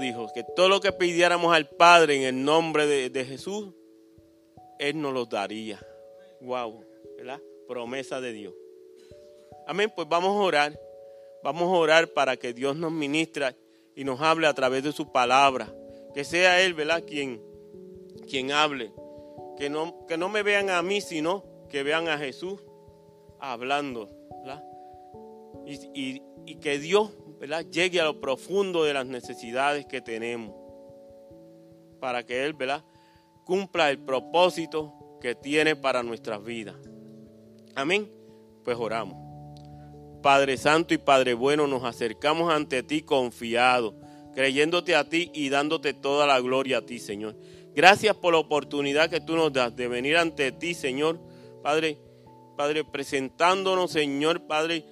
dijo que todo lo que pidiéramos al Padre en el nombre de, de Jesús, Él nos lo daría. Wow, ¿verdad? Promesa de Dios. Amén, pues vamos a orar. Vamos a orar para que Dios nos ministre y nos hable a través de su palabra. Que sea Él, ¿verdad? Quien, quien hable. Que no, que no me vean a mí, sino que vean a Jesús hablando. Y, y, y que Dios ¿verdad? llegue a lo profundo de las necesidades que tenemos. Para que Él ¿verdad? cumpla el propósito que tiene para nuestras vidas. Amén. Pues oramos. Padre Santo y Padre Bueno, nos acercamos ante ti confiados, creyéndote a ti y dándote toda la gloria a ti, Señor. Gracias por la oportunidad que tú nos das de venir ante ti, Señor. Padre, Padre, presentándonos, Señor, Padre,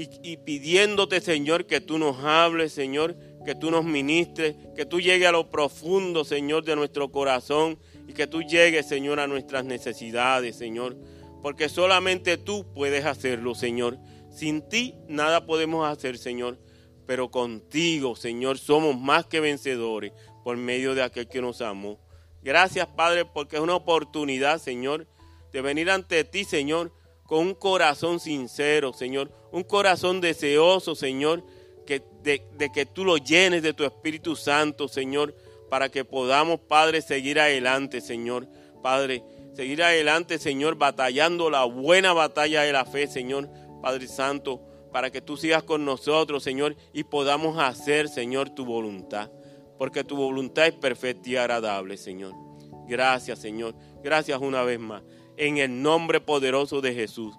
y, pidiéndote, Señor, que tú nos hables, Señor, que tú nos ministres, que tú llegues a lo profundo, Señor, de nuestro corazón y que tú llegues, Señor, a nuestras necesidades, Señor. Porque solamente tú puedes hacerlo, Señor. Sin ti nada podemos hacer, Señor. Pero contigo, Señor, somos más que vencedores por medio de aquel que nos amó. Gracias, Padre, porque es una oportunidad, Señor, de venir ante ti, Señor, con un corazón sincero, Señor. Un corazón deseoso, Señor, que, de, de que tú lo llenes de tu Espíritu Santo, Señor, para que podamos, Padre, seguir adelante, Señor. Padre, seguir adelante, Señor, batallando la buena batalla de la fe, Señor Padre Santo, para que tú sigas con nosotros, Señor, y podamos hacer, Señor, tu voluntad. Porque tu voluntad es perfecta y agradable, Señor. Gracias, Señor. Gracias una vez más. En el nombre poderoso de Jesús.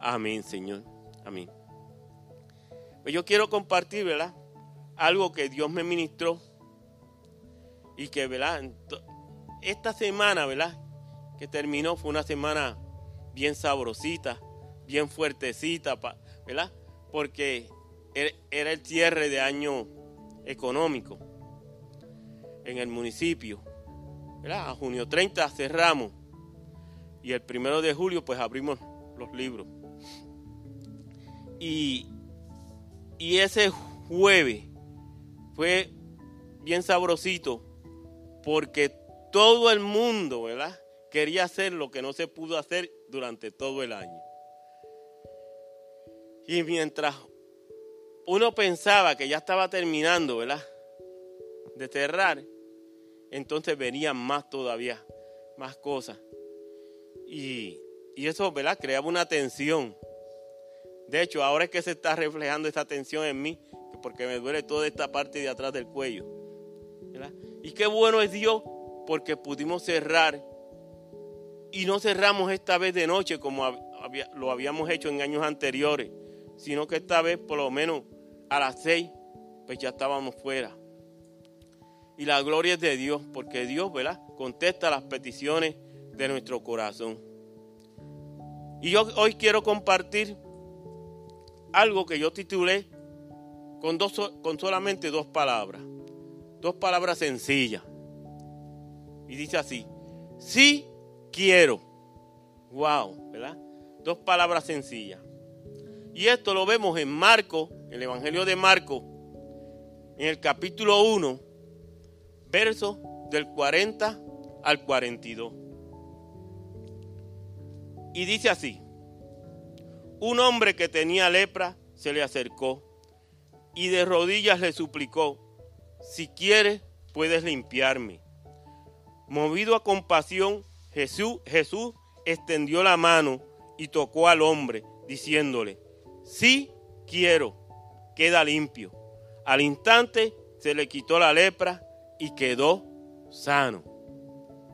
Amén, Señor. Amén. Pues yo quiero compartir, ¿verdad? Algo que Dios me ministró. Y que, ¿verdad? Esta semana, ¿verdad? Que terminó fue una semana bien sabrosita bien fuertecita, ¿verdad? Porque era el cierre de año económico en el municipio. ¿verdad? A junio 30 cerramos y el primero de julio pues abrimos los libros. Y, y ese jueves fue bien sabrosito porque todo el mundo, ¿verdad? Quería hacer lo que no se pudo hacer durante todo el año. Y mientras uno pensaba que ya estaba terminando, ¿verdad? De cerrar, entonces venían más todavía, más cosas. Y, y eso, ¿verdad? Creaba una tensión. De hecho, ahora es que se está reflejando esta tensión en mí, porque me duele toda esta parte de atrás del cuello. Y qué bueno es Dios, porque pudimos cerrar. Y no cerramos esta vez de noche como lo habíamos hecho en años anteriores sino que esta vez por lo menos a las seis, pues ya estábamos fuera. Y la gloria es de Dios, porque Dios, ¿verdad? Contesta las peticiones de nuestro corazón. Y yo hoy quiero compartir algo que yo titulé con, dos, con solamente dos palabras. Dos palabras sencillas. Y dice así, sí quiero. Wow, ¿verdad? Dos palabras sencillas. Y esto lo vemos en Marco, el Evangelio de Marco, en el capítulo 1, versos del 40 al 42. Y dice así, un hombre que tenía lepra se le acercó y de rodillas le suplicó, si quieres puedes limpiarme. Movido a compasión, Jesús, Jesús extendió la mano y tocó al hombre, diciéndole, sí quiero, queda limpio. Al instante se le quitó la lepra y quedó sano.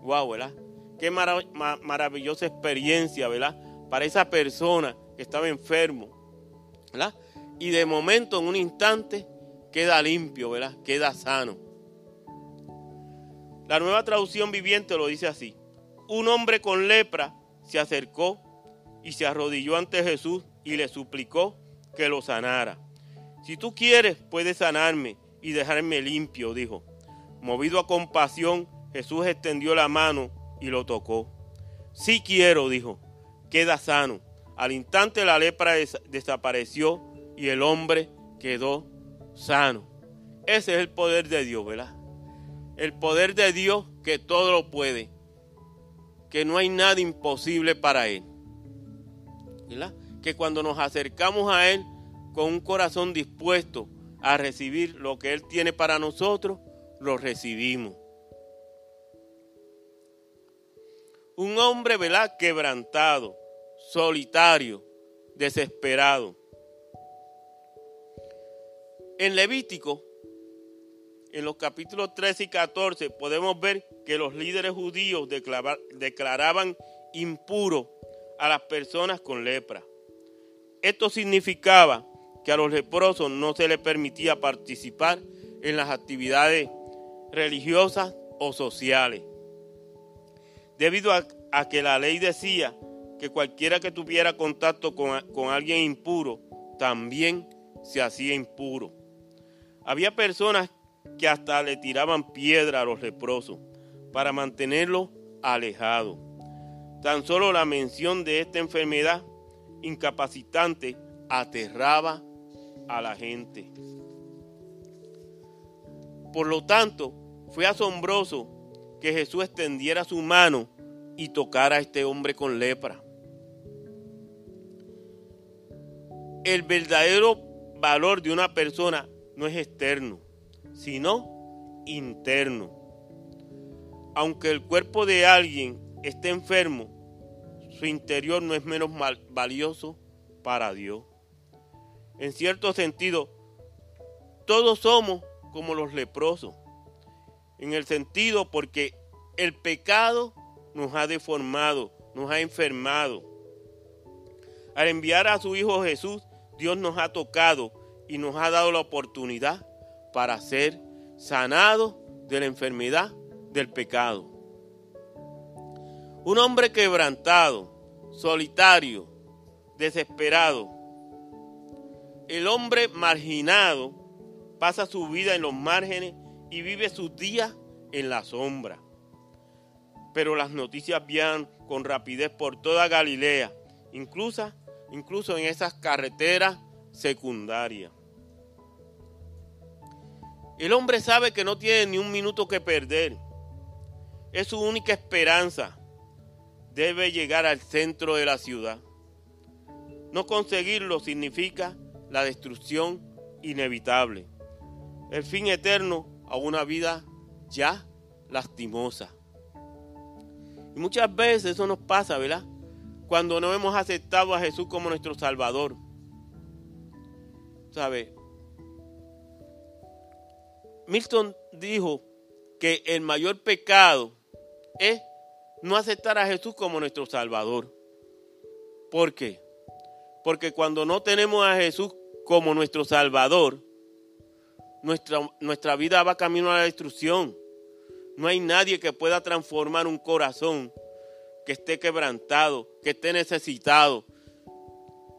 Wow, ¿verdad? Qué maravillosa experiencia, ¿verdad? Para esa persona que estaba enfermo, ¿verdad? Y de momento, en un instante, queda limpio, ¿verdad? Queda sano. La nueva traducción viviente lo dice así. Un hombre con lepra se acercó y se arrodilló ante Jesús y le suplicó que lo sanara. Si tú quieres, puedes sanarme y dejarme limpio, dijo. Movido a compasión, Jesús extendió la mano y lo tocó. Sí quiero, dijo, queda sano. Al instante la lepra des desapareció y el hombre quedó sano. Ese es el poder de Dios, ¿verdad? El poder de Dios que todo lo puede, que no hay nada imposible para Él. ¿verdad? Que cuando nos acercamos a Él con un corazón dispuesto a recibir lo que Él tiene para nosotros, lo recibimos. Un hombre, ¿verdad? Quebrantado, solitario, desesperado. En Levítico, en los capítulos 13 y 14, podemos ver que los líderes judíos declaraban impuro a las personas con lepra. Esto significaba que a los leprosos no se les permitía participar en las actividades religiosas o sociales. Debido a, que la ley decía que cualquiera que tuviera contacto con, con alguien impuro también se hacía impuro. Había personas que hasta le tiraban piedra a los leprosos para mantenerlos alejados. Tan solo la mención de esta enfermedad incapacitante aterraba a la gente. Por lo tanto, fue asombroso que Jesús extendiera su mano y tocara a este hombre con lepra. El verdadero valor de una persona no es externo, sino interno. Aunque el cuerpo de alguien esté enfermo, su interior no es menos valioso para Dios. En cierto sentido, todos somos como los leprosos. En el sentido porque el pecado nos ha deformado, nos ha enfermado. Al enviar a su Hijo Jesús, Dios nos ha tocado y nos ha dado la oportunidad para ser sanados de la enfermedad del pecado. Un hombre quebrantado, solitario, desesperado. El hombre marginado pasa su vida en los márgenes y vive sus días en la sombra. Pero las noticias viajan con rapidez por toda Galilea, incluso, incluso en esas carreteras secundarias. El hombre sabe que no tiene ni un minuto que perder. Es su única esperanza. Debe llegar al centro de la ciudad. No conseguirlo significa la destrucción inevitable. El fin eterno a una vida ya lastimosa. Y muchas veces eso nos pasa, ¿verdad? Cuando no hemos aceptado a Jesús como nuestro Salvador. ¿Sabe? Milton dijo que el mayor pecado es no aceptar a Jesús como nuestro Salvador. ¿Por qué? Porque cuando no tenemos a Jesús como nuestro Salvador, nuestra, nuestra vida va camino a la destrucción. No hay nadie que pueda transformar un corazón que esté quebrantado, que esté necesitado.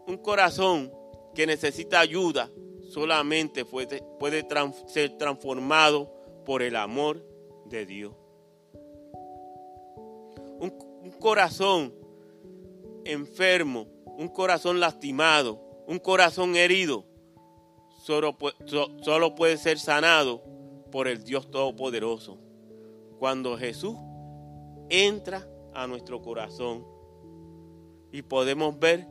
Un corazón que necesita ayuda solamente puede, puede ser transformado por el amor de Dios. Un, un corazón enfermo, un corazón lastimado, un corazón herido, solo, solo puede ser sanado por el Dios Todopoderoso. Cuando Jesús entra a nuestro corazón y podemos ver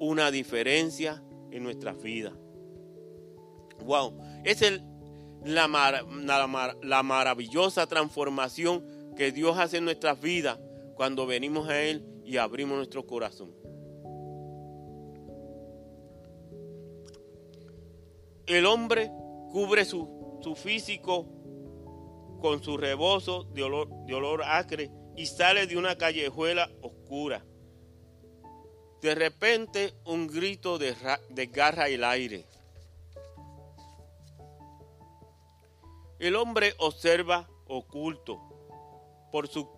una diferencia en nuestras vidas. Wow, es el, la, la, maravillosa transformación que Dios hace en nuestras vidas cuando venimos a Él y abrimos nuestro corazón. El hombre cubre su, su físico con su rebozo de olor, de olor acre y sale de una callejuela oscura. De repente un grito de, garra el aire. El hombre observa oculto por su,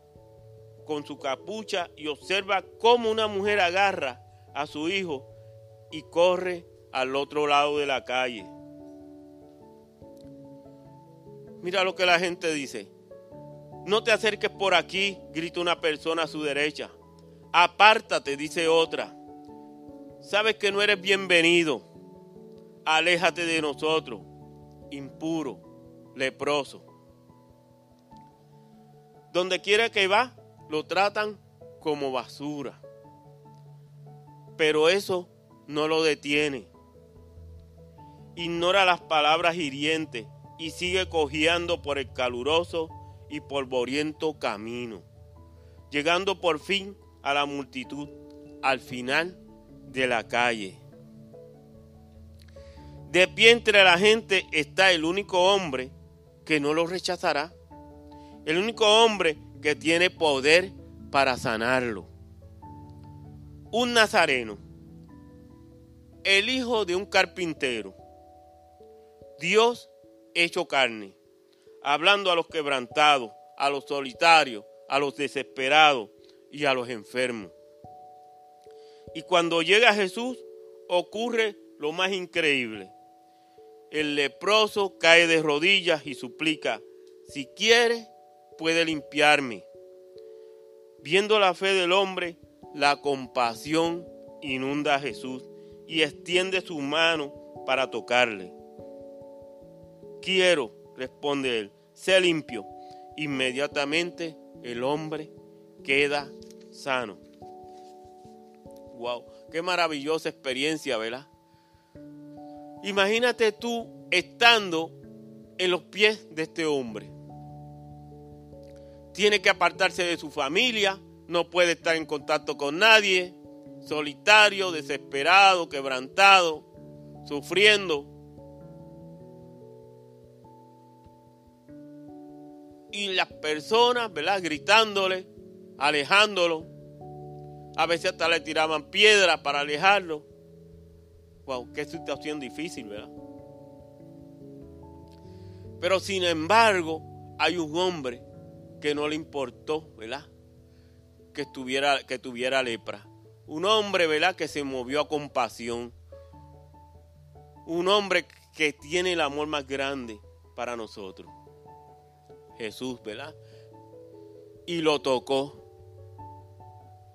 con su capucha y observa cómo una mujer agarra a su hijo y corre al otro lado de la calle. Mira lo que la gente dice. No te acerques por aquí, grita una persona a su derecha. Apártate, dice otra. Sabes que no eres bienvenido. Aléjate de nosotros, impuro leproso. Donde quiera que va, lo tratan como basura. Pero eso no lo detiene. Ignora las palabras hirientes y sigue cojeando por el caluroso y polvoriento camino, llegando por fin a la multitud al final de la calle. De pie entre la gente está el único hombre que no lo rechazará, el único hombre que tiene poder para sanarlo. Un nazareno, el hijo de un carpintero, Dios hecho carne, hablando a los quebrantados, a los solitarios, a los desesperados y a los enfermos. Y cuando llega Jesús, ocurre lo más increíble. El leproso cae de rodillas y suplica, si quiere, puede limpiarme. Viendo la fe del hombre, la compasión inunda a Jesús y extiende su mano para tocarle. Quiero, responde él, sé limpio. Inmediatamente el hombre queda sano. Wow, qué maravillosa experiencia, ¿verdad? Imagínate tú estando en los pies de este hombre tiene que apartarse de su familia, no puede estar en contacto con nadie, solitario, desesperado, quebrantado, sufriendo. Y las personas, ¿verdad? Gritándole, alejándolo. A veces hasta le tiraban piedras para alejarlo. Wow, qué situación difícil, ¿verdad? Pero sin embargo, hay un hombre que no le importó, ¿verdad? Que, estuviera, que tuviera lepra. Un hombre, ¿verdad? Que se movió a compasión. Un hombre que tiene el amor más grande para nosotros. Jesús, ¿verdad? Y lo tocó.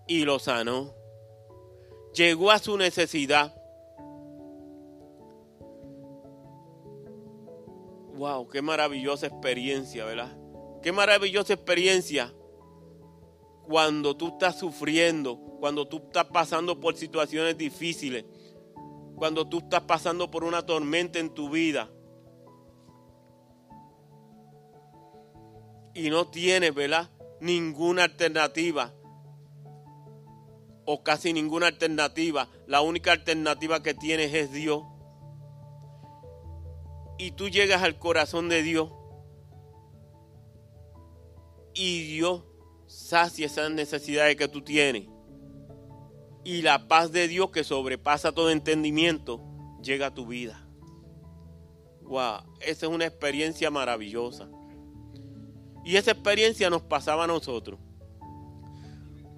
Y lo sanó. Llegó a su necesidad. Wow, qué maravillosa experiencia, ¿verdad? Qué maravillosa experiencia cuando tú estás sufriendo, cuando tú estás pasando por situaciones difíciles, cuando tú estás pasando por una tormenta en tu vida y no tienes, ¿verdad? Ninguna alternativa o casi ninguna alternativa. La única alternativa que tienes es Dios. Y tú llegas al corazón de Dios y Dios sacia esas necesidades que tú tienes. Y la paz de Dios que sobrepasa todo entendimiento llega a tu vida. Wow, esa es una experiencia maravillosa. Y esa experiencia nos pasaba a nosotros.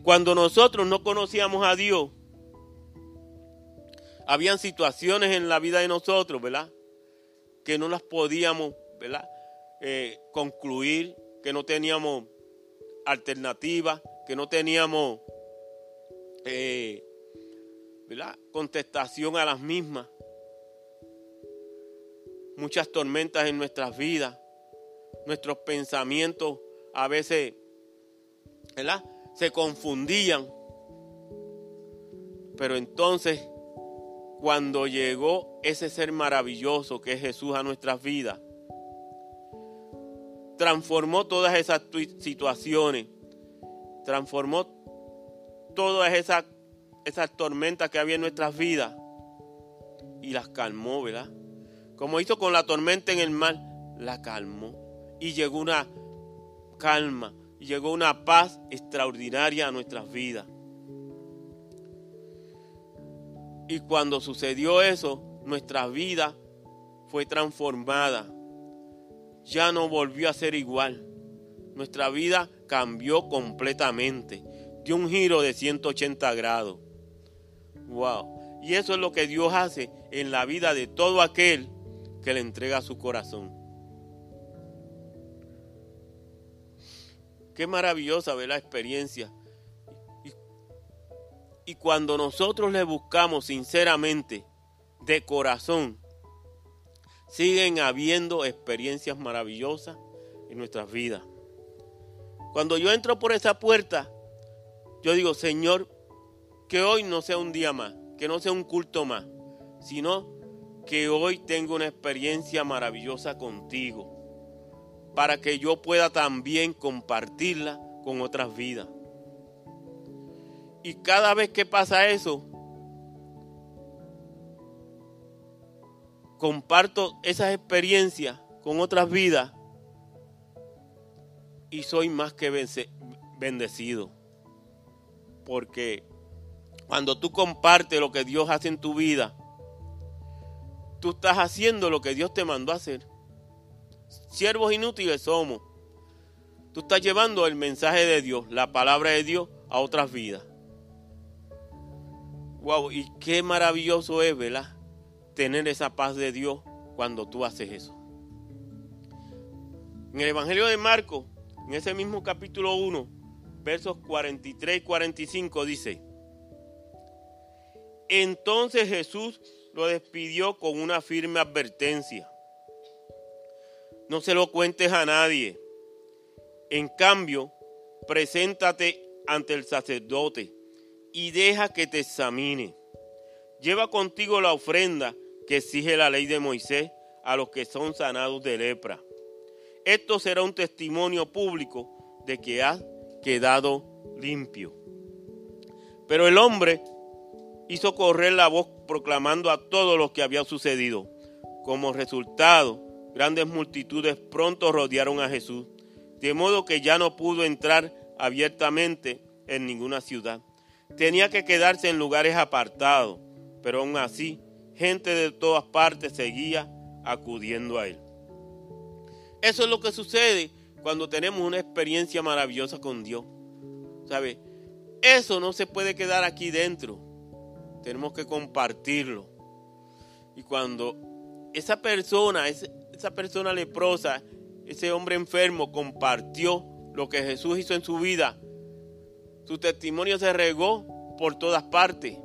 Cuando nosotros no conocíamos a Dios, habían situaciones en la vida de nosotros, ¿verdad? Que no las podíamos, ¿verdad? Eh, concluir que no teníamos alternativa, que no teníamos eh, contestación a las mismas. Muchas tormentas en nuestras vidas, nuestros pensamientos a veces ¿verdad? se confundían. Pero entonces, cuando llegó ese ser maravilloso que es Jesús a nuestras vidas, transformó todas esas situaciones, transformó todas esas, esas tormentas que había en nuestras vidas y las calmó, ¿verdad? Como hizo con la tormenta en el mar, la calmó y llegó una calma, llegó una paz extraordinaria a nuestras vidas. Y cuando sucedió eso, nuestra vida fue transformada ya no volvió a ser igual. Nuestra vida cambió completamente. Dio un giro de 180 grados. Wow. Y eso es lo que Dios hace en la vida de todo aquel que le entrega su corazón. Qué maravillosa ver la experiencia. Y, cuando nosotros le buscamos sinceramente, de corazón, siguen habiendo experiencias maravillosas en nuestras vidas. Cuando yo entro por esa puerta, yo digo, Señor, que hoy no sea un día más, que no sea un culto más, sino que hoy tenga una experiencia maravillosa contigo, para que yo pueda también compartirla con otras vidas. Y cada vez que pasa eso, comparto esas experiencias con otras vidas y soy más que bendecido. Porque cuando tú compartes lo que Dios hace en tu vida, tú estás haciendo lo que Dios te mandó a hacer. Siervos inútiles somos. Tú estás llevando el mensaje de Dios, la palabra de Dios a otras vidas. Wow, y qué maravilloso es, ¿verdad? Tener esa paz de Dios cuando tú haces eso. En el Evangelio de Marcos, en ese mismo capítulo 1, versos 43 y 45 dice, entonces Jesús lo despidió con una firme advertencia. No se lo cuentes a nadie. En cambio, preséntate ante el sacerdote y deja que te examine. Lleva contigo la ofrenda que exige la ley de Moisés a los que son sanados de lepra. Esto será un testimonio público de que has quedado limpio. Pero el hombre hizo correr la voz proclamando a todos los que había sucedido. Como resultado, grandes multitudes pronto rodearon a Jesús, de modo que ya no pudo entrar abiertamente en ninguna ciudad. Tenía que quedarse en lugares apartados, pero aún así, gente de todas partes seguía acudiendo a él. Eso es lo que sucede cuando tenemos una experiencia maravillosa con Dios. ¿Sabe? Eso no se puede quedar aquí dentro. Tenemos que compartirlo. Y cuando esa persona, esa persona leprosa, ese hombre enfermo compartió lo que Jesús hizo en su vida, su testimonio se regó por todas partes.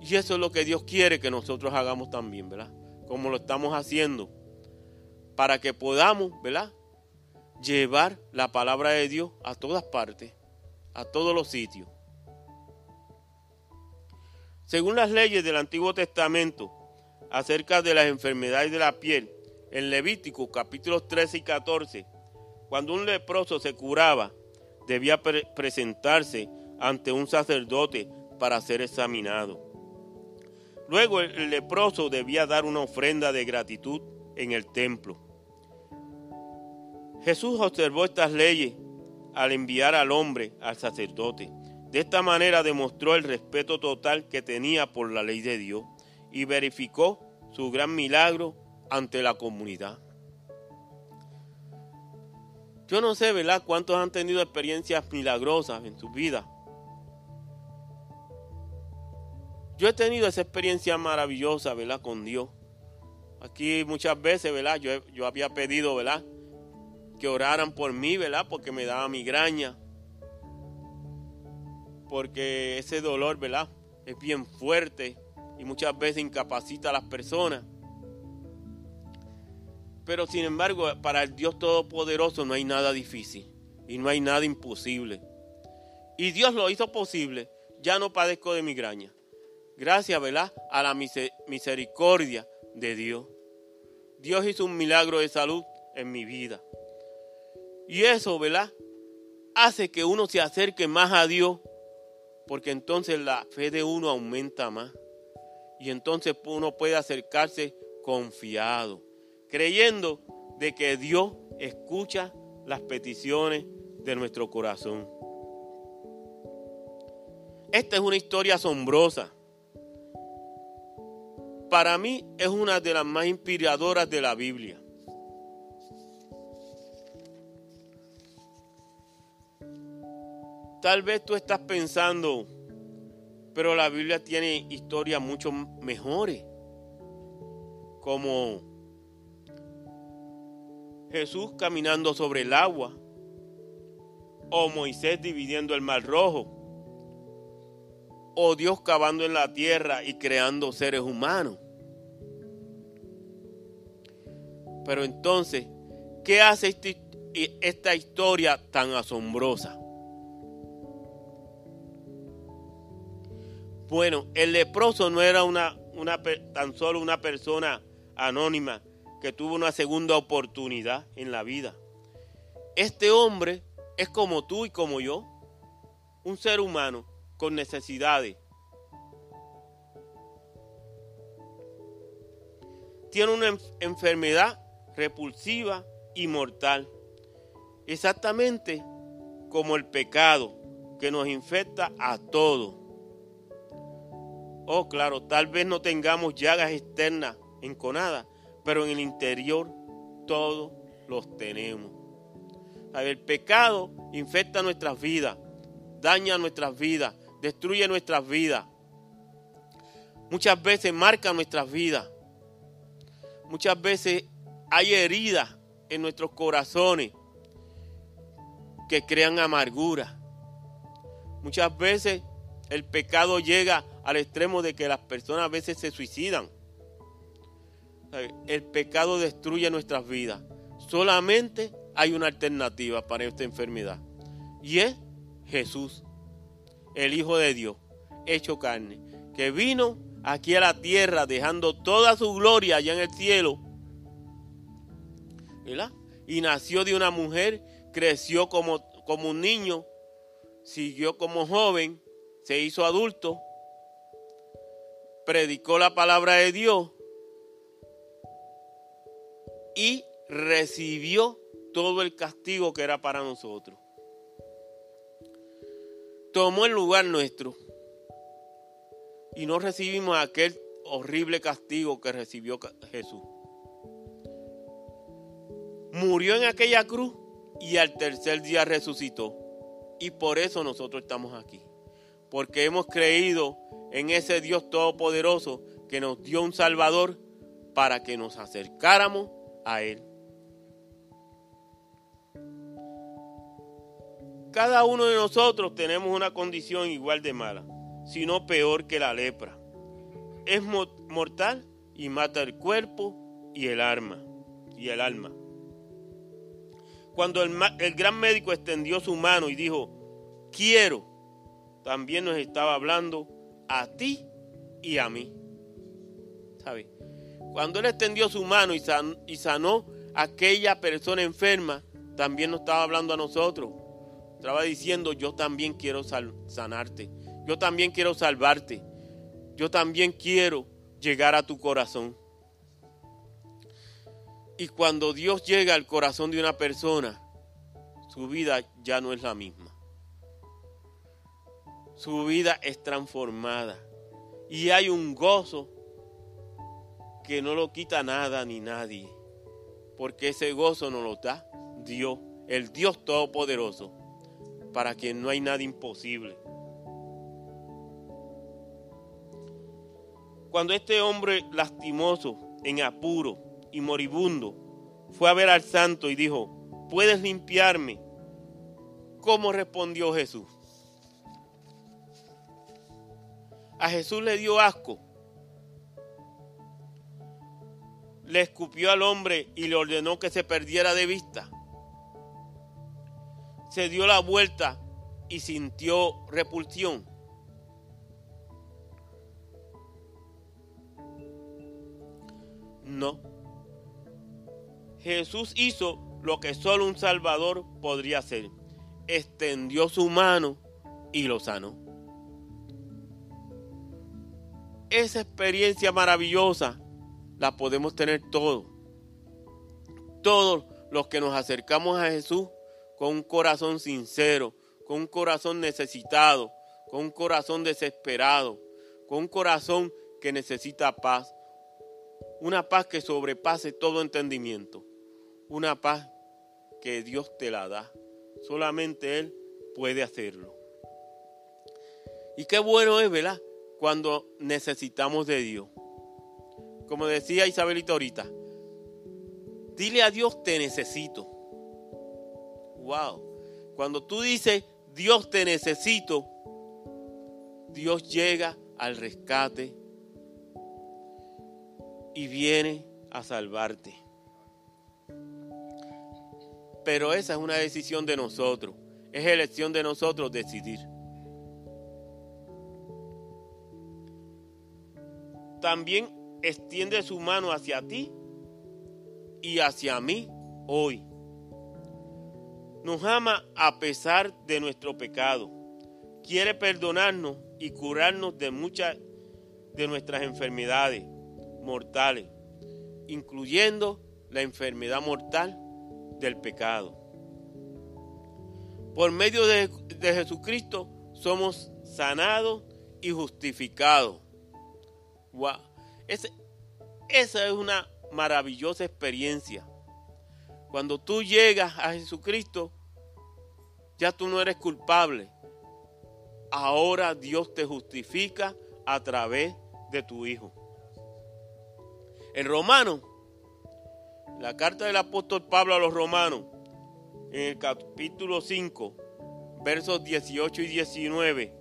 Y eso es lo que Dios quiere que nosotros hagamos también, ¿verdad? Como lo estamos haciendo para que podamos, ¿verdad? Llevar la palabra de Dios a todas partes, a todos los sitios. Según las leyes del Antiguo Testamento acerca de las enfermedades de la piel, en Levítico capítulos 13 y 14, cuando un leproso se curaba, debía presentarse ante un sacerdote para ser examinado. Luego el leproso debía dar una ofrenda de gratitud en el templo. Jesús observó estas leyes al enviar al hombre al sacerdote. De esta manera demostró el respeto total que tenía por la ley de Dios y verificó su gran milagro ante la comunidad. Yo no sé, ¿verdad?, cuántos han tenido experiencias milagrosas en su vida. Yo he tenido esa experiencia maravillosa, ¿verdad?, con Dios. Aquí muchas veces, ¿verdad? Yo, yo había pedido, ¿verdad? que oraran por mí, ¿verdad? Porque me daba migraña. Porque ese dolor, ¿verdad? Es bien fuerte y muchas veces incapacita a las personas. Pero sin embargo, para el Dios Todopoderoso no hay nada difícil y no hay nada imposible. Y Dios lo hizo posible. Ya no padezco de migraña. Gracias, ¿verdad? A la misericordia de Dios. Dios hizo un milagro de salud en mi vida. Y eso, ¿verdad? Hace que uno se acerque más a Dios, porque entonces la fe de uno aumenta más. Y entonces uno puede acercarse confiado, creyendo de que Dios escucha las peticiones de nuestro corazón. Esta es una historia asombrosa. Para mí es una de las más inspiradoras de la Biblia. Tal vez tú estás pensando, pero la Biblia tiene historias mucho mejores. Como Jesús caminando sobre el agua. O Moisés dividiendo el mar rojo. O Dios cavando en la tierra y creando seres humanos. Pero entonces, ¿qué hace este, esta historia tan asombrosa? Bueno, el leproso no era una, tan solo una persona anónima que tuvo una segunda oportunidad en la vida. Este hombre es como tú y como yo, un ser humano con necesidades. Tiene una enfermedad repulsiva y mortal, exactamente como el pecado que nos infecta a todos. Oh, claro, tal vez no tengamos llagas externas enconadas, pero en el interior todos los tenemos. El pecado infecta nuestras vidas, daña nuestras vidas, destruye nuestras vidas. Muchas veces marca nuestras vidas. Muchas veces hay heridas en nuestros corazones que crean amargura. Muchas veces el pecado llega al extremo de que las personas a veces se suicidan. El pecado destruye nuestras vidas. Solamente hay una alternativa para esta enfermedad. Y es Jesús, el Hijo de Dios, hecho carne, que vino aquí a la tierra dejando toda su gloria allá en el cielo. Y nació de una mujer, creció como, como un niño, siguió como joven, se hizo adulto, predicó la palabra de Dios y recibió todo el castigo que era para nosotros. Tomó el lugar nuestro y no recibimos aquel horrible castigo que recibió Jesús. Murió en aquella cruz y al tercer día resucitó. Y por eso nosotros estamos aquí. Porque hemos creído en ese Dios todopoderoso que nos dio un Salvador para que nos acercáramos a Él. Cada uno de nosotros tenemos una condición igual de mala, sino peor que la lepra. Es mortal y mata el cuerpo y el alma. Y el alma. Cuando el, el gran médico extendió su mano y dijo, quiero, también nos estaba hablando a ti y a mí. ¿Sabe? Cuando él extendió su mano y, y sanó a aquella persona enferma, también nos estaba hablando a nosotros. Estaba diciendo, yo también quiero sanarte. Yo también quiero salvarte. Yo también quiero llegar a tu corazón. Y cuando Dios llega al corazón de una persona, su vida ya no es la misma. Su vida es transformada. Y hay un gozo que no lo quita nada ni nadie. Porque ese gozo nos lo da Dios, el Dios Todopoderoso para quien no hay nada imposible. Cuando este hombre lastimoso, en apuro y moribundo, fue a ver al santo y dijo, ¿puedes limpiarme? ¿Cómo respondió Jesús? A Jesús le dio asco. Le escupió al hombre y le ordenó que se perdiera de vista se dio la vuelta y sintió repulsión. No. Jesús hizo lo que solo un Salvador podría hacer. Extendió su mano y lo sanó. Esa experiencia maravillosa la podemos tener todos. Todos los que nos acercamos a Jesús con un corazón sincero, con un corazón necesitado, con un corazón desesperado, con un corazón que necesita paz. Una paz que sobrepase todo entendimiento. Una paz que Dios te la da. Solamente Él puede hacerlo. Y qué bueno es, ¿verdad? Cuando necesitamos de Dios. Como decía Isabelita ahorita, dile a Dios te necesito. Wow. Cuando tú dices, Dios te necesito, Dios llega al rescate y viene a salvarte. Pero esa es una decisión de nosotros. Es elección de nosotros decidir. También extiende su mano hacia ti y hacia mí hoy. Nos ama a pesar de nuestro pecado. Quiere perdonarnos y curarnos de muchas de nuestras enfermedades mortales, incluyendo la enfermedad mortal del pecado. Por medio de, Jesucristo somos sanados y justificados. Esa es una maravillosa experiencia. Cuando tú llegas a Jesucristo, ya tú no eres culpable. Ahora Dios te justifica a través de tu Hijo. En Romano, la carta del apóstol Pablo a los romanos, en el capítulo 5, versos 18 y 19,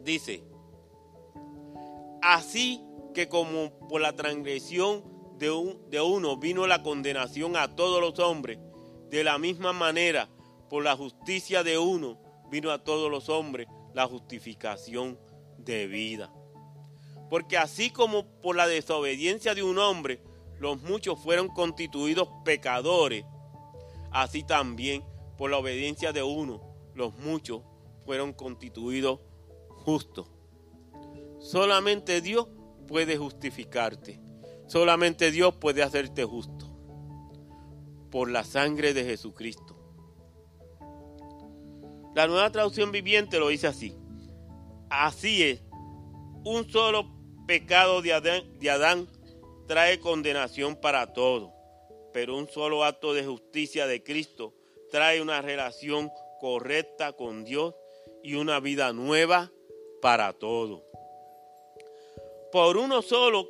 dice, así que como por la transgresión de, un, de uno vino la condenación a todos los hombres, de la misma manera, por la justicia de uno vino a todos los hombres la justificación de vida. Porque así como por la desobediencia de un hombre los muchos fueron constituidos pecadores, así también por la obediencia de uno los muchos fueron constituidos justos. Solamente Dios puede justificarte. Solamente Dios puede hacerte justo. Por la sangre de Jesucristo. La nueva traducción viviente lo dice así. Así es. Un solo pecado de Adán, trae condenación para todos. Pero un solo acto de justicia de Cristo trae una relación correcta con Dios y una vida nueva para todos. Por uno solo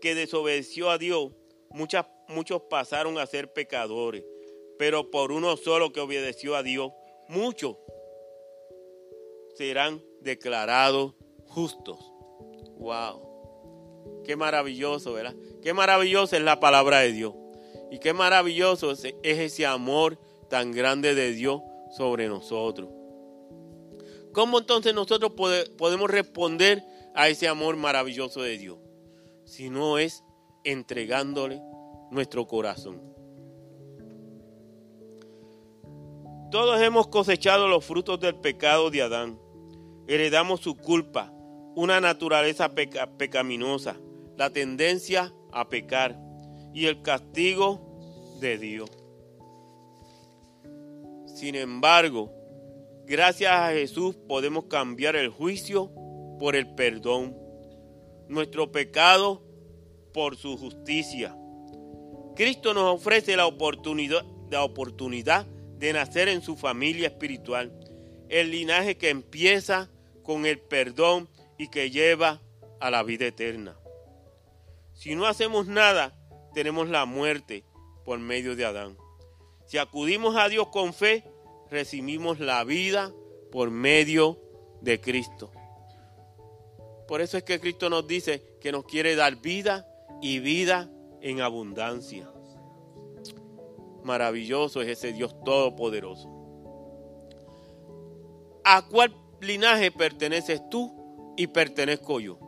que desobedeció a Dios, muchos pasaron a ser pecadores. Pero por uno solo que obedeció a Dios, muchos serán declarados justos. Wow. Qué maravilloso, ¿verdad? Qué maravillosa es la palabra de Dios. Y qué maravilloso es ese amor tan grande de Dios sobre nosotros. ¿Cómo entonces nosotros podemos responder a ese amor maravilloso de Dios, si no es entregándole nuestro corazón. Todos hemos cosechado los frutos del pecado de Adán. Heredamos su culpa, una naturaleza pecaminosa, la tendencia a pecar y el castigo de Dios. Sin embargo, gracias a Jesús podemos cambiar el juicio por el perdón, nuestro pecado por su justicia. Cristo nos ofrece la oportunidad, la oportunidad de nacer en su familia espiritual, el linaje que empieza con el perdón y que lleva a la vida eterna. Si no hacemos nada, tenemos la muerte por medio de Adán. Si acudimos a Dios con fe, recibimos la vida por medio de Cristo. Por eso es que Cristo nos dice que nos quiere dar vida y vida en abundancia. Maravilloso es ese Dios todopoderoso. ¿A cuál linaje perteneces tú y pertenezco yo?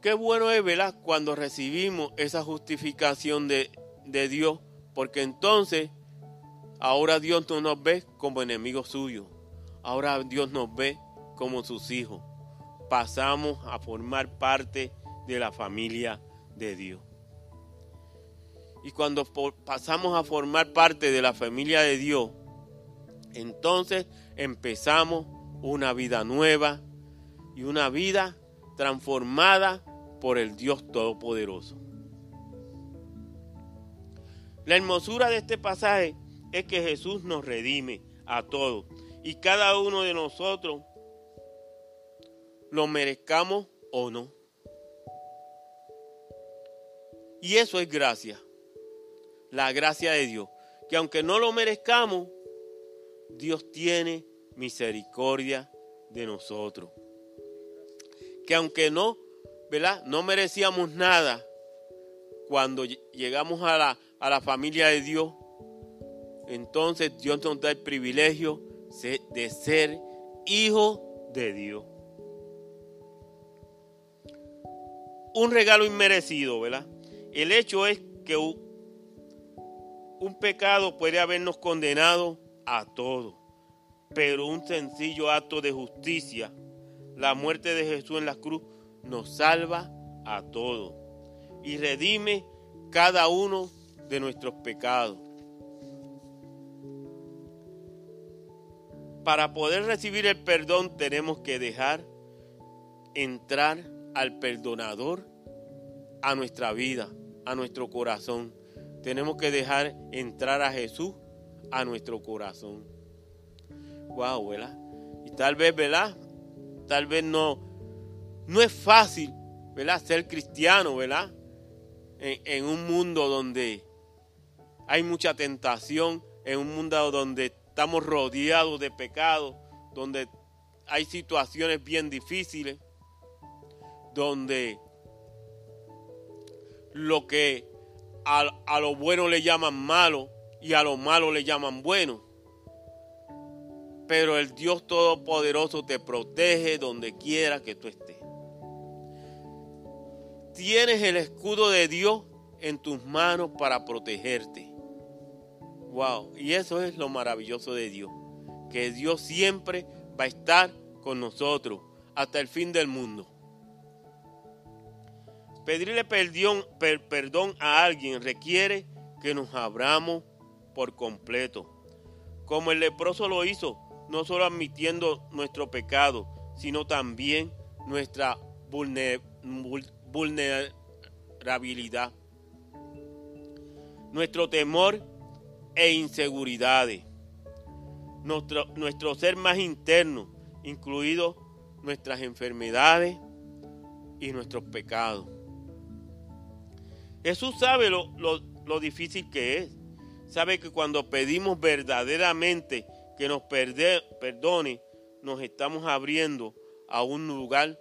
Qué bueno es, ¿verdad? Cuando recibimos esa justificación de, de Dios, porque entonces Ahora Dios no nos ve como enemigos suyos. Ahora Dios nos ve como sus hijos. Pasamos a formar parte de la familia de Dios. Y cuando pasamos a formar parte de la familia de Dios, entonces empezamos una vida nueva y una vida transformada por el Dios Todopoderoso. La hermosura de este pasaje es que Jesús nos redime a todos. Y cada uno de nosotros lo merezcamos o no. Y eso es gracia. La gracia de Dios. Que aunque no lo merezcamos, Dios tiene misericordia de nosotros. Que aunque no ¿verdad? No merecíamos nada cuando llegamos a la, a la familia de Dios. Entonces Dios nos da el privilegio de ser hijo de Dios. Un regalo inmerecido, ¿verdad? El hecho es que un pecado puede habernos condenado a todos, pero un sencillo acto de justicia, la muerte de Jesús en la cruz, nos salva a todos y redime cada uno de nuestros pecados. Para poder recibir el perdón tenemos que dejar entrar al perdonador a nuestra vida, a nuestro corazón. Tenemos que dejar entrar a Jesús a nuestro corazón. Wow, ¿verdad? Y tal vez, ¿verdad? Tal vez no, no es fácil, ¿verdad? Ser cristiano, ¿verdad? En, en un mundo donde hay mucha tentación, en un mundo donde estamos rodeados de pecado, donde hay situaciones bien difíciles, donde lo que a, a, lo bueno le llaman malo y a lo malo le llaman bueno. Pero el Dios Todopoderoso te protege donde quiera que tú estés. Tienes el escudo de Dios en tus manos para protegerte. Wow, y eso es lo maravilloso de Dios, que Dios siempre va a estar con nosotros hasta el fin del mundo. Pedirle perdón, perdón a alguien requiere que nos abramos por completo, como el leproso lo hizo, no solo admitiendo nuestro pecado, sino también nuestra vulnerabilidad, nuestro temor e inseguridades, nuestro, nuestro ser más interno, incluidos nuestras enfermedades y nuestros pecados. Jesús sabe lo, lo, difícil que es. Sabe que cuando pedimos verdaderamente que nos perdone, nos estamos abriendo a un lugar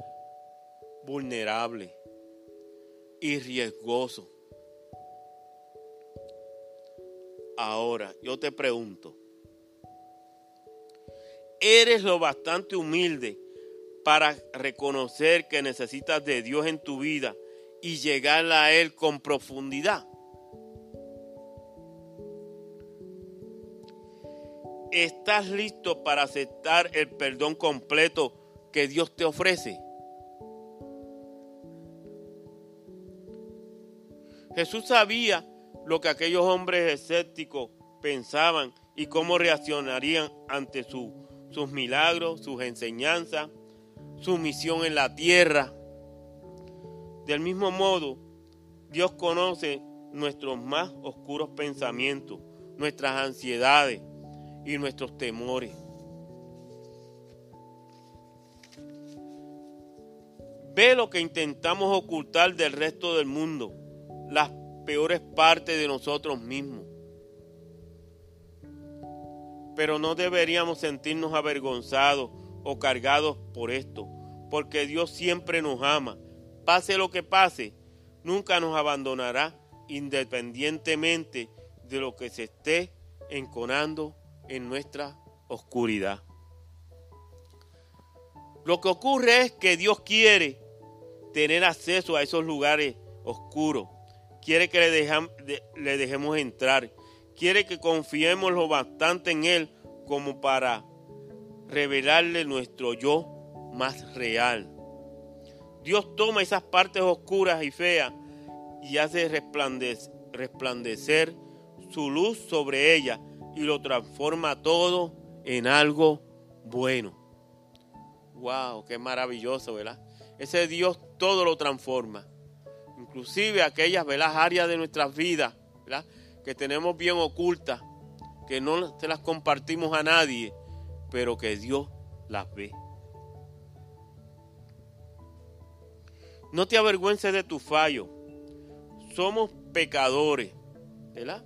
vulnerable y riesgoso. Ahora, yo te pregunto, ¿eres lo bastante humilde para reconocer que necesitas de Dios en tu vida y llegar a Él con profundidad. ¿Estás listo para aceptar el perdón completo que Dios te ofrece? Jesús sabía lo que aquellos hombres escépticos pensaban y cómo reaccionarían ante sus milagros, sus enseñanzas, su misión en la tierra. Del mismo modo, Dios conoce nuestros más oscuros pensamientos, nuestras ansiedades y nuestros temores. Ve lo que intentamos ocultar del resto del mundo, las peores partes de nosotros mismos. Pero no deberíamos sentirnos avergonzados o cargados por esto, porque Dios siempre nos ama Pase lo que pase, nunca nos abandonará independientemente de lo que se esté enconando en nuestra oscuridad. Lo que ocurre es que Dios quiere tener acceso a esos lugares oscuros. Quiere que le, dejemos entrar. Quiere que confiemos lo bastante en Él como para revelarle nuestro yo más real. Dios toma esas partes oscuras y feas y hace resplandecer, su luz sobre ellas y lo transforma todo en algo bueno. Wow, qué maravilloso, ¿verdad? Ese Dios todo lo transforma. Inclusive aquellas ¿verdad? áreas de nuestras vidas que tenemos bien ocultas, que no se las compartimos a nadie, pero que Dios las ve. No te avergüences de tu fallo. Somos pecadores, ¿verdad?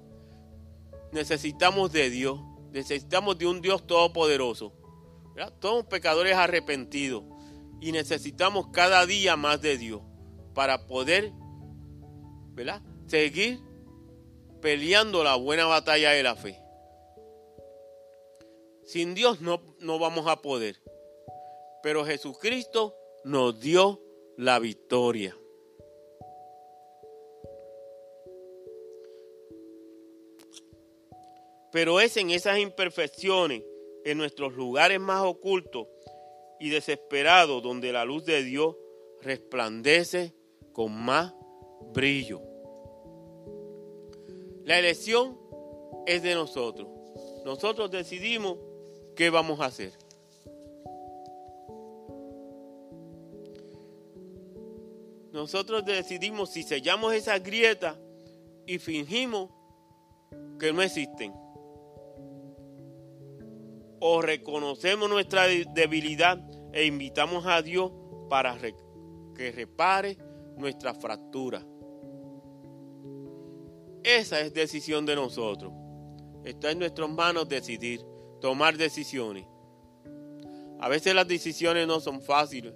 Necesitamos de Dios. Necesitamos de un Dios todopoderoso. ¿verdad? Somos pecadores arrepentidos y necesitamos cada día más de Dios. para poder, ¿verdad? Seguir peleando la buena batalla de la fe. Sin Dios no, no vamos a poder. Pero Jesucristo nos dio la victoria. Pero es en esas imperfecciones, en nuestros lugares más ocultos y desesperados, donde la luz de Dios resplandece con más brillo. La elección es de nosotros. Nosotros decidimos qué vamos a hacer. Nosotros decidimos si sellamos esa grieta y fingimos que no existen. O reconocemos nuestra debilidad e invitamos a Dios para que repare nuestra fractura. Esa es decisión de nosotros. Está en nuestras manos decidir, tomar decisiones. A veces las decisiones no son fáciles.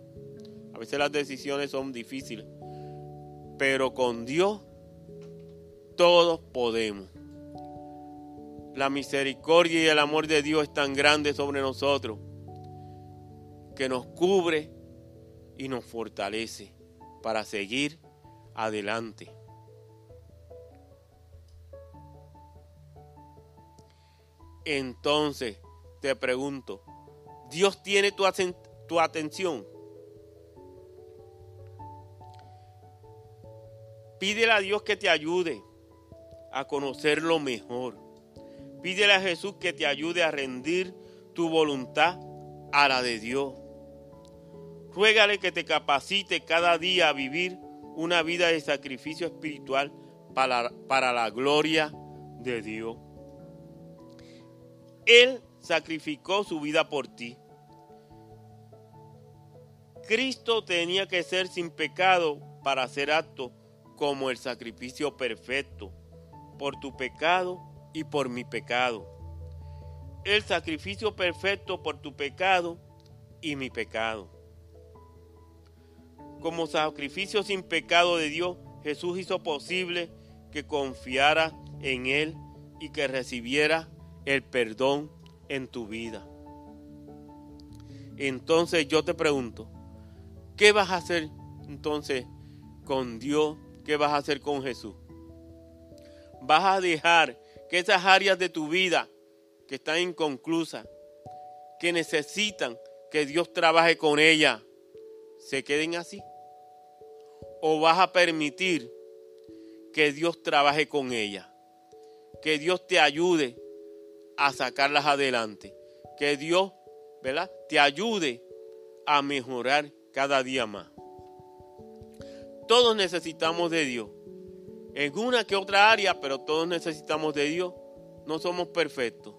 A veces las decisiones son difíciles. Pero con Dios todos podemos. La misericordia y el amor de Dios es tan grande sobre nosotros que nos cubre y nos fortalece para seguir adelante. Entonces te pregunto, ¿Dios tiene tu, tu atención? Pídele a Dios que te ayude a conocerlo mejor. Pídele a Jesús que te ayude a rendir tu voluntad a la de Dios. Ruégale que te capacite cada día a vivir una vida de sacrificio espiritual para, para la gloria de Dios. Él sacrificó su vida por ti. Cristo tenía que ser sin pecado para hacer acto como el sacrificio perfecto por tu pecado y por mi pecado. El sacrificio perfecto por tu pecado y mi pecado. Como sacrificio sin pecado de Dios, Jesús hizo posible que confiara en Él y que recibiera el perdón en tu vida. Entonces yo te pregunto, ¿qué vas a hacer entonces con Dios? ¿Qué vas a hacer con Jesús? ¿Vas a dejar que esas áreas de tu vida que están inconclusas, que necesitan que Dios trabaje con ellas, se queden así? ¿O vas a permitir que Dios trabaje con ellas? Que Dios te ayude a sacarlas adelante. Que Dios, ¿verdad? Te ayude a mejorar cada día más. Todos necesitamos de Dios. En una que otra área, pero todos necesitamos de Dios. No somos perfectos.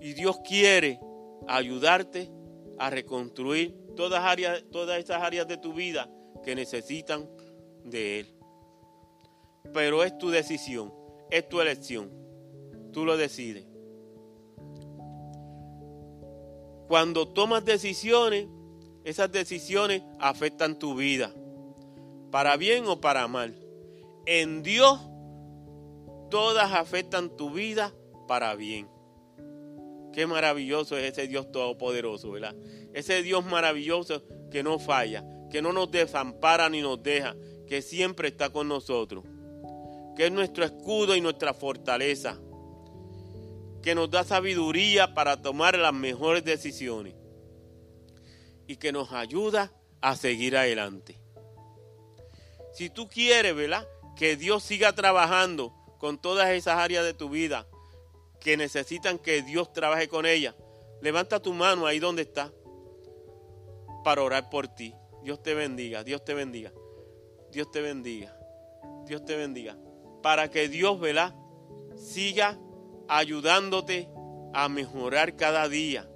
Y Dios quiere ayudarte a reconstruir todas, áreas, todas esas áreas de tu vida que necesitan de Él. Pero es tu decisión, es tu elección. Tú lo decides. Cuando tomas decisiones, esas decisiones afectan tu vida, para bien o para mal. En Dios, todas afectan tu vida para bien. Qué maravilloso es ese Dios todopoderoso, ¿verdad? Ese Dios maravilloso que no falla, que no nos desampara ni nos deja, que siempre está con nosotros, que es nuestro escudo y nuestra fortaleza que nos da sabiduría para tomar las mejores decisiones y que nos ayuda a seguir adelante. Si tú quieres, ¿verdad? Que Dios siga trabajando con todas esas áreas de tu vida que necesitan que Dios trabaje con ellas, levanta tu mano ahí donde está para orar por ti. Dios te bendiga, Dios te bendiga, Dios te bendiga, Dios te bendiga. Para que Dios, ¿verdad? Siga ayudándote a mejorar cada día,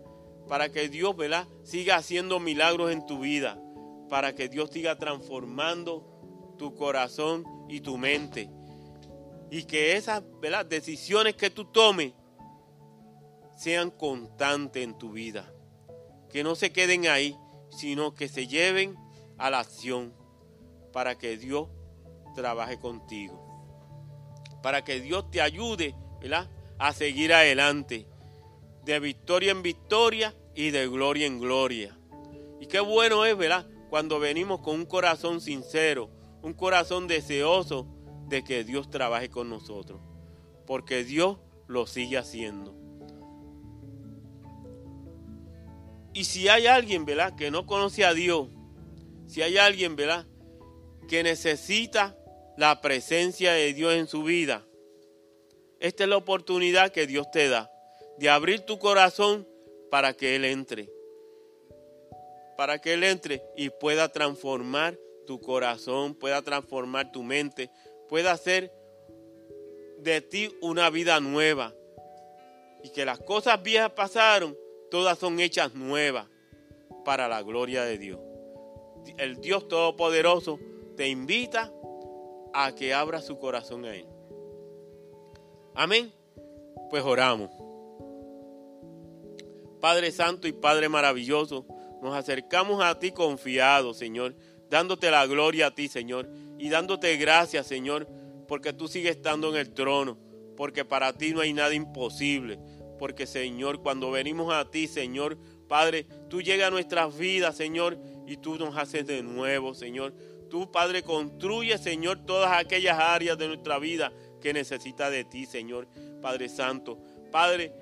para que Dios, ¿verdad? Siga haciendo milagros en tu vida, para que Dios siga transformando tu corazón y tu mente. Y que esas, ¿verdad? Decisiones que tú tomes sean constantes en tu vida. Que no se queden ahí, sino que se lleven a la acción para que Dios trabaje contigo. Para que Dios te ayude, ¿verdad? A seguir adelante. De victoria en victoria y de gloria en gloria. Y qué bueno es, ¿verdad? Cuando venimos con un corazón sincero, un corazón deseoso de que Dios trabaje con nosotros. Porque Dios lo sigue haciendo. Y si hay alguien, ¿verdad? Que no conoce a Dios, si hay alguien, ¿verdad? Que necesita la presencia de Dios en su vida, esta es la oportunidad que Dios te da de abrir tu corazón para que Él entre. Para que Él entre y pueda transformar tu corazón, pueda transformar tu mente, pueda hacer de ti una vida nueva. Y que las cosas viejas pasaron, todas son hechas nuevas para la gloria de Dios. El Dios Todopoderoso te invita a que abra su corazón a Él. Amén. Pues oramos. Padre Santo y Padre maravilloso, nos acercamos a ti confiados, Señor, dándote la gloria a ti, Señor, y dándote gracias, Señor, porque tú sigues estando en el trono, porque para ti no hay nada imposible, porque, Señor, cuando venimos a ti, Señor, Padre, tú llegas a nuestras vidas, Señor, y tú nos haces de nuevo, Señor. Tú, Padre, construye, Señor, todas aquellas áreas de nuestra vida que necesita de ti, Señor, Padre Santo. Padre,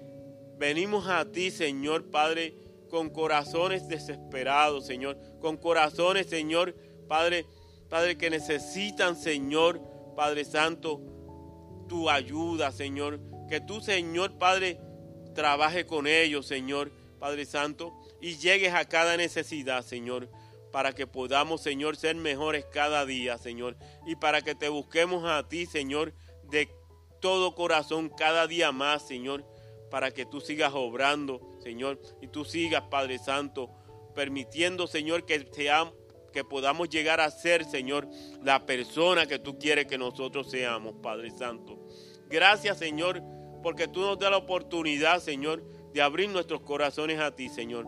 venimos a ti, Señor, Padre, con corazones desesperados, Señor, con corazones, Señor, Padre, Padre, que necesitan, Señor, Padre Santo, tu ayuda, Señor. Que tú, Señor, Padre, trabaje con ellos, Señor, Padre Santo, y llegues a cada necesidad, Señor, para que podamos, Señor, ser mejores cada día, Señor, y para que te busquemos a ti, Señor, de todo corazón cada día más, Señor, para que tú sigas obrando, Señor, y tú sigas, Padre Santo, permitiendo, Señor, que, que podamos llegar a ser, Señor, la persona que tú quieres que nosotros seamos, Padre Santo. Gracias, Señor, porque tú nos das la oportunidad, Señor, de abrir nuestros corazones a ti, Señor.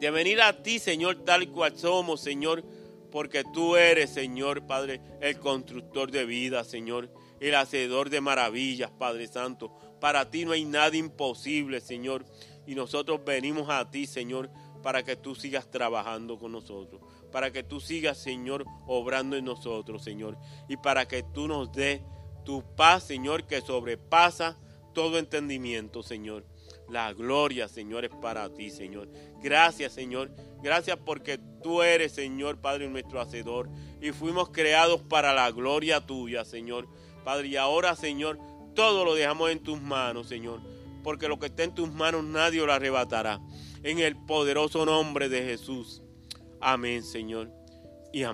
De venir a ti, Señor, tal cual somos, Señor, porque tú eres, Señor, Padre, el constructor de vida, Señor el hacedor de maravillas, Padre Santo. Para ti no hay nada imposible, Señor. Y nosotros venimos a ti, Señor, para que tú sigas trabajando con nosotros. Para que tú sigas, Señor, obrando en nosotros, Señor. Y para que tú nos des tu paz, Señor, que sobrepasa todo entendimiento, Señor. La gloria, Señor, es para ti, Señor. Gracias, Señor. Gracias porque tú eres, Señor, Padre, nuestro Hacedor. Y fuimos creados para la gloria tuya, Señor. Padre, y ahora, Señor, todo lo dejamos en tus manos, Señor, porque lo que está en tus manos nadie lo arrebatará. En el poderoso nombre de Jesús. Amén, Señor. Y.